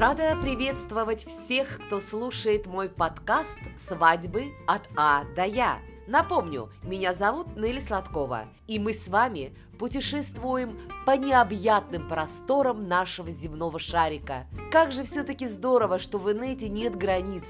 Рада приветствовать всех, кто слушает мой подкаст «Свадьбы от А до Я». Напомню, меня зовут Нелли Сладкова, и мы с вами путешествуем по необъятным просторам нашего земного шарика. Как же все-таки здорово, что в инете нет границ,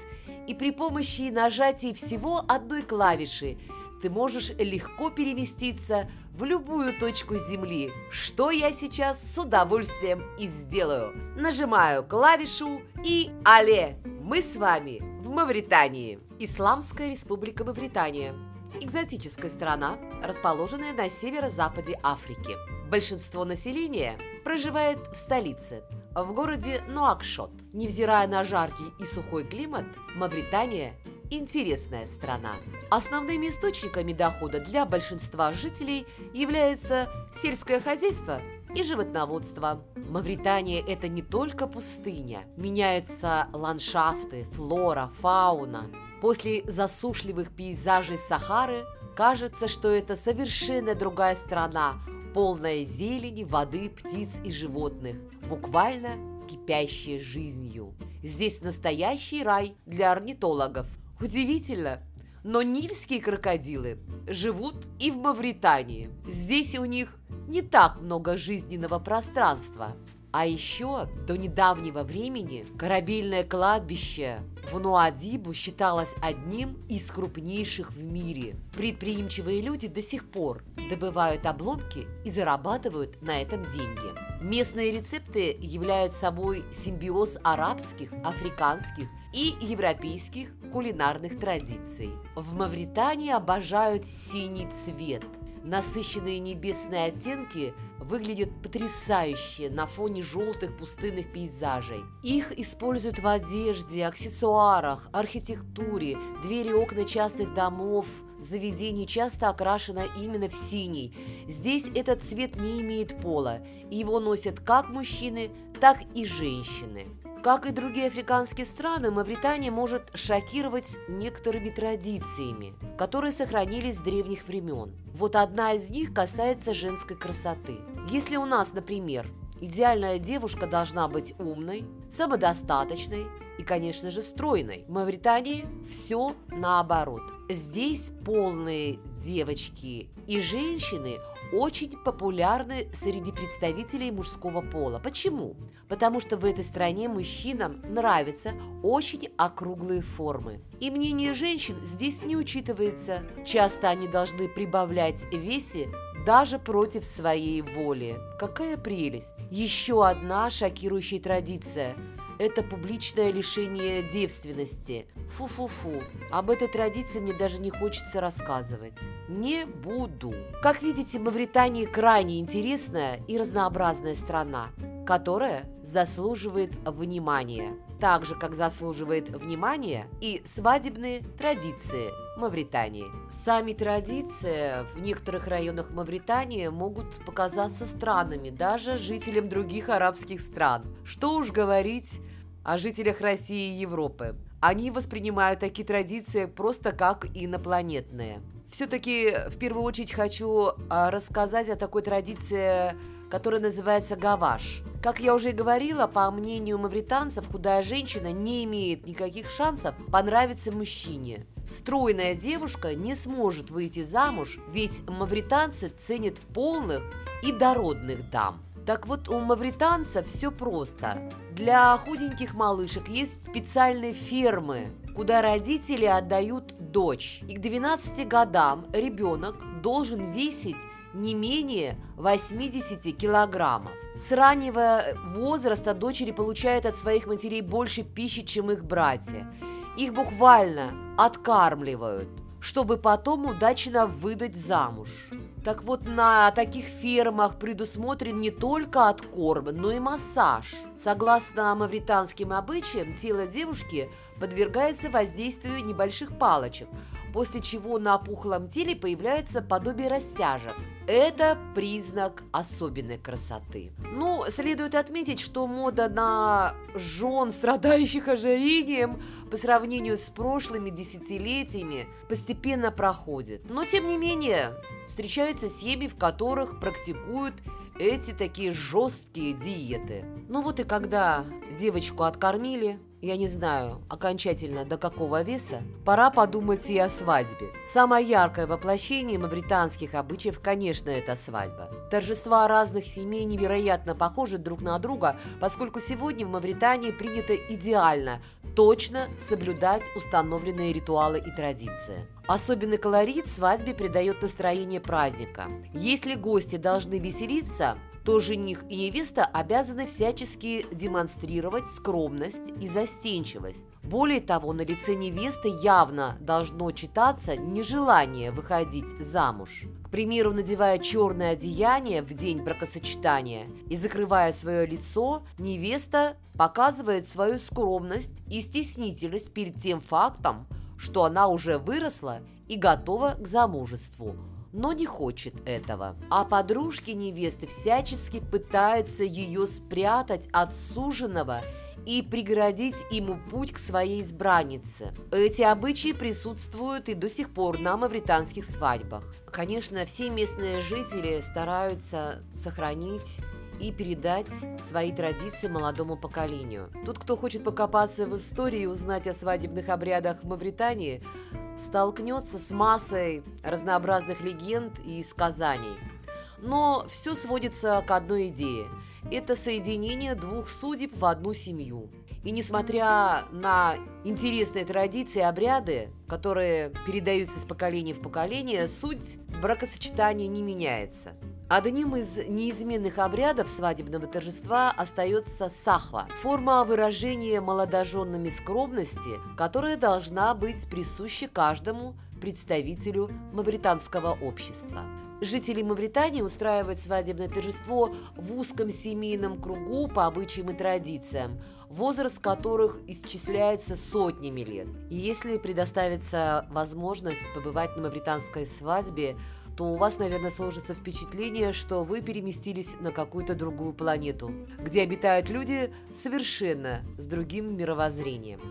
и при помощи нажатия всего одной клавиши ты можешь легко переместиться в любую точку Земли, что я сейчас с удовольствием и сделаю. Нажимаю клавишу и але, мы с вами в Мавритании. Исламская республика Мавритания – экзотическая страна, расположенная на северо-западе Африки. Большинство населения проживает в столице, в городе Нуакшот. Невзирая на жаркий и сухой климат, Мавритания – интересная страна. Основными источниками дохода для большинства жителей являются сельское хозяйство и животноводство. Мавритания – это не только пустыня. Меняются ландшафты, флора, фауна. После засушливых пейзажей Сахары кажется, что это совершенно другая страна, полная зелени, воды, птиц и животных, буквально кипящая жизнью. Здесь настоящий рай для орнитологов. Удивительно, но нильские крокодилы живут и в Мавритании. Здесь у них не так много жизненного пространства. А еще до недавнего времени корабельное кладбище в Нуадибу считалось одним из крупнейших в мире. Предприимчивые люди до сих пор добывают обломки и зарабатывают на этом деньги. Местные рецепты являются собой симбиоз арабских, африканских и европейских кулинарных традиций. В Мавритании обожают синий цвет – Насыщенные небесные оттенки выглядят потрясающе на фоне желтых пустынных пейзажей. Их используют в одежде, аксессуарах, архитектуре, двери и окна частных домов, заведений часто окрашено именно в синий. Здесь этот цвет не имеет пола, и его носят как мужчины, так и женщины. Как и другие африканские страны, Мавритания может шокировать некоторыми традициями, которые сохранились с древних времен. Вот одна из них касается женской красоты. Если у нас, например, идеальная девушка должна быть умной, самодостаточной и, конечно же, стройной, в Мавритании все наоборот. Здесь полные девочки и женщины очень популярны среди представителей мужского пола. Почему? Потому что в этой стране мужчинам нравятся очень округлые формы. И мнение женщин здесь не учитывается. Часто они должны прибавлять весе даже против своей воли. Какая прелесть! Еще одна шокирующая традиция – это публичное лишение девственности. Фу-фу-фу. Об этой традиции мне даже не хочется рассказывать. Не буду. Как видите, Мавритания крайне интересная и разнообразная страна, которая заслуживает внимания. Так же, как заслуживает внимания и свадебные традиции Мавритании. Сами традиции в некоторых районах Мавритании могут показаться странными даже жителям других арабских стран. Что уж говорить о жителях России и Европы. Они воспринимают такие традиции просто как инопланетные. Все-таки в первую очередь хочу а, рассказать о такой традиции, которая называется гаваш. Как я уже и говорила, по мнению мавританцев, худая женщина не имеет никаких шансов понравиться мужчине. Стройная девушка не сможет выйти замуж, ведь мавританцы ценят полных и дородных дам. Так вот, у мавританцев все просто. Для худеньких малышек есть специальные фермы, куда родители отдают дочь. И к 12 годам ребенок должен весить не менее 80 килограммов. С раннего возраста дочери получают от своих матерей больше пищи, чем их братья. Их буквально откармливают, чтобы потом удачно выдать замуж. Так вот, на таких фермах предусмотрен не только откорм, но и массаж. Согласно мавританским обычаям, тело девушки подвергается воздействию небольших палочек, после чего на опухлом теле появляется подобие растяжек. Это признак особенной красоты. Ну, следует отметить, что мода на жен, страдающих ожирением, по сравнению с прошлыми десятилетиями, постепенно проходит. Но, тем не менее, встречаются семьи, в которых практикуют эти такие жесткие диеты. Ну вот и когда девочку откормили, я не знаю окончательно до какого веса, пора подумать и о свадьбе. Самое яркое воплощение мавританских обычаев, конечно, это свадьба. Торжества разных семей невероятно похожи друг на друга, поскольку сегодня в Мавритании принято идеально, точно соблюдать установленные ритуалы и традиции. Особенный колорит свадьбе придает настроение праздника. Если гости должны веселиться, то жених и невеста обязаны всячески демонстрировать скромность и застенчивость. Более того, на лице невесты явно должно читаться нежелание выходить замуж. К примеру, надевая черное одеяние в день бракосочетания и закрывая свое лицо, невеста показывает свою скромность и стеснительность перед тем фактом, что она уже выросла и готова к замужеству но не хочет этого. А подружки невесты всячески пытаются ее спрятать от суженого и преградить ему путь к своей избраннице. Эти обычаи присутствуют и до сих пор на мавританских свадьбах. Конечно, все местные жители стараются сохранить и передать свои традиции молодому поколению. Тут, кто хочет покопаться в истории и узнать о свадебных обрядах в Мавритании, столкнется с массой разнообразных легенд и сказаний. Но все сводится к одной идее – это соединение двух судеб в одну семью. И несмотря на интересные традиции и обряды, которые передаются с поколения в поколение, суть бракосочетания не меняется – Одним из неизменных обрядов свадебного торжества остается сахва – форма выражения молодоженными скромности, которая должна быть присуща каждому представителю мавританского общества. Жители Мавритании устраивают свадебное торжество в узком семейном кругу по обычаям и традициям, возраст которых исчисляется сотнями лет. И если предоставится возможность побывать на мавританской свадьбе, то у вас, наверное, сложится впечатление, что вы переместились на какую-то другую планету, где обитают люди совершенно с другим мировоззрением.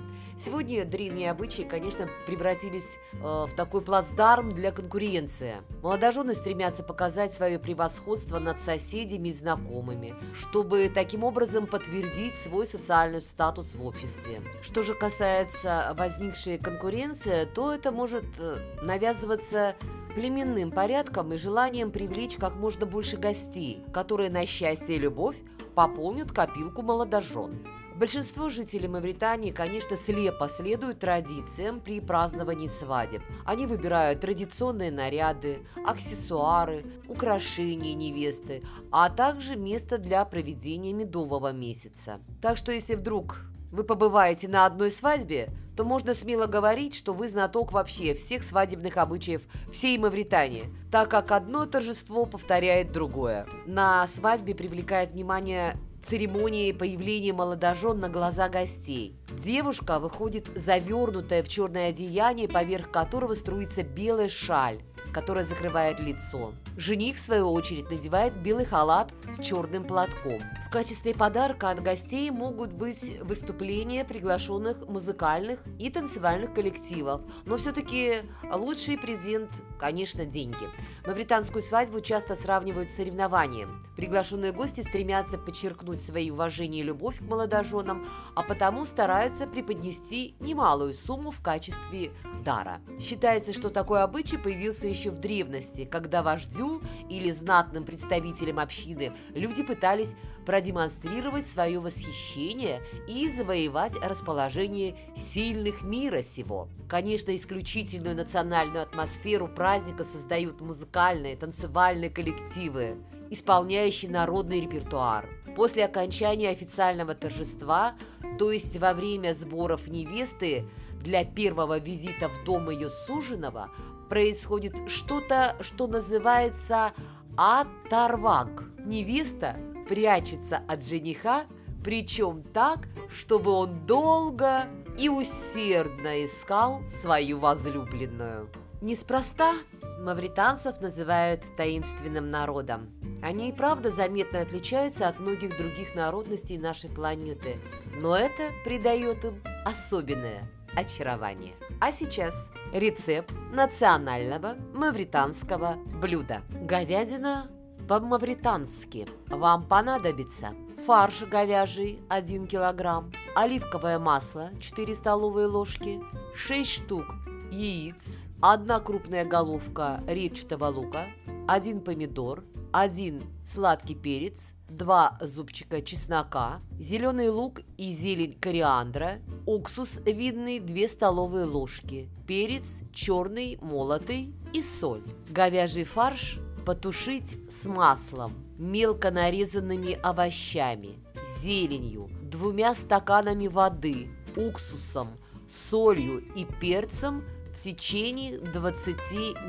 Сегодня древние обычаи, конечно, превратились э, в такой плацдарм для конкуренции. Молодожены стремятся показать свое превосходство над соседями и знакомыми, чтобы таким образом подтвердить свой социальный статус в обществе. Что же касается возникшей конкуренции, то это может э, навязываться племенным порядком и желанием привлечь как можно больше гостей, которые на счастье и любовь пополнят копилку молодожен. Большинство жителей Мавритании, конечно, слепо следуют традициям при праздновании свадеб. Они выбирают традиционные наряды, аксессуары, украшения невесты, а также место для проведения медового месяца. Так что если вдруг вы побываете на одной свадьбе, то можно смело говорить, что вы знаток вообще всех свадебных обычаев всей Мавритании, так как одно торжество повторяет другое. На свадьбе привлекает внимание церемонии появления молодожен на глаза гостей. Девушка выходит завернутая в черное одеяние, поверх которого струится белая шаль, которая закрывает лицо. Жених, в свою очередь, надевает белый халат с черным платком. В качестве подарка от гостей могут быть выступления приглашенных музыкальных и танцевальных коллективов, но все-таки лучший презент, конечно, деньги. Мавританскую свадьбу часто сравнивают с соревнованием. Приглашенные гости стремятся подчеркнуть свои уважение и любовь к молодоженам, а потому стараются преподнести немалую сумму в качестве дара. Считается, что такой обычай появился еще в древности, когда вождю или знатным представителям общины люди пытались продемонстрировать свое восхищение и завоевать расположение сильных мира сего. Конечно, исключительную национальную атмосферу праздника создают музыкальные, танцевальные коллективы, исполняющие народный репертуар. После окончания официального торжества, то есть во время сборов невесты, для первого визита в дом ее суженого происходит что-то, что называется атарваг. Невеста прячется от жениха, причем так, чтобы он долго и усердно искал свою возлюбленную. Неспроста мавританцев называют таинственным народом. Они и правда заметно отличаются от многих других народностей нашей планеты, но это придает им особенное очарование. А сейчас рецепт национального мавританского блюда. Говядина по-мавритански. Вам понадобится фарш говяжий 1 кг, оливковое масло 4 столовые ложки, 6 штук яиц, 1 крупная головка репчатого лука, 1 помидор, 1 сладкий перец, 2 зубчика чеснока, зеленый лук и зелень кориандра, уксус видный 2 столовые ложки, перец черный молотый и соль. Говяжий фарш потушить с маслом, мелко нарезанными овощами, зеленью, двумя стаканами воды, уксусом, солью и перцем в течение 20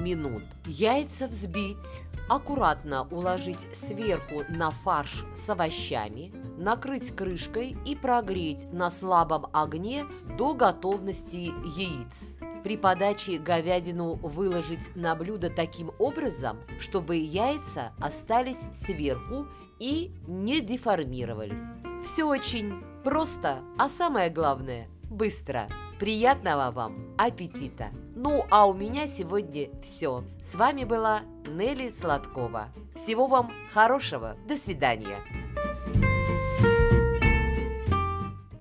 минут. Яйца взбить, аккуратно уложить сверху на фарш с овощами, накрыть крышкой и прогреть на слабом огне до готовности яиц. При подаче говядину выложить на блюдо таким образом, чтобы яйца остались сверху и не деформировались. Все очень просто, а самое главное – быстро. Приятного вам аппетита! Ну, а у меня сегодня все. С вами была Нелли Сладкова. Всего вам хорошего. До свидания.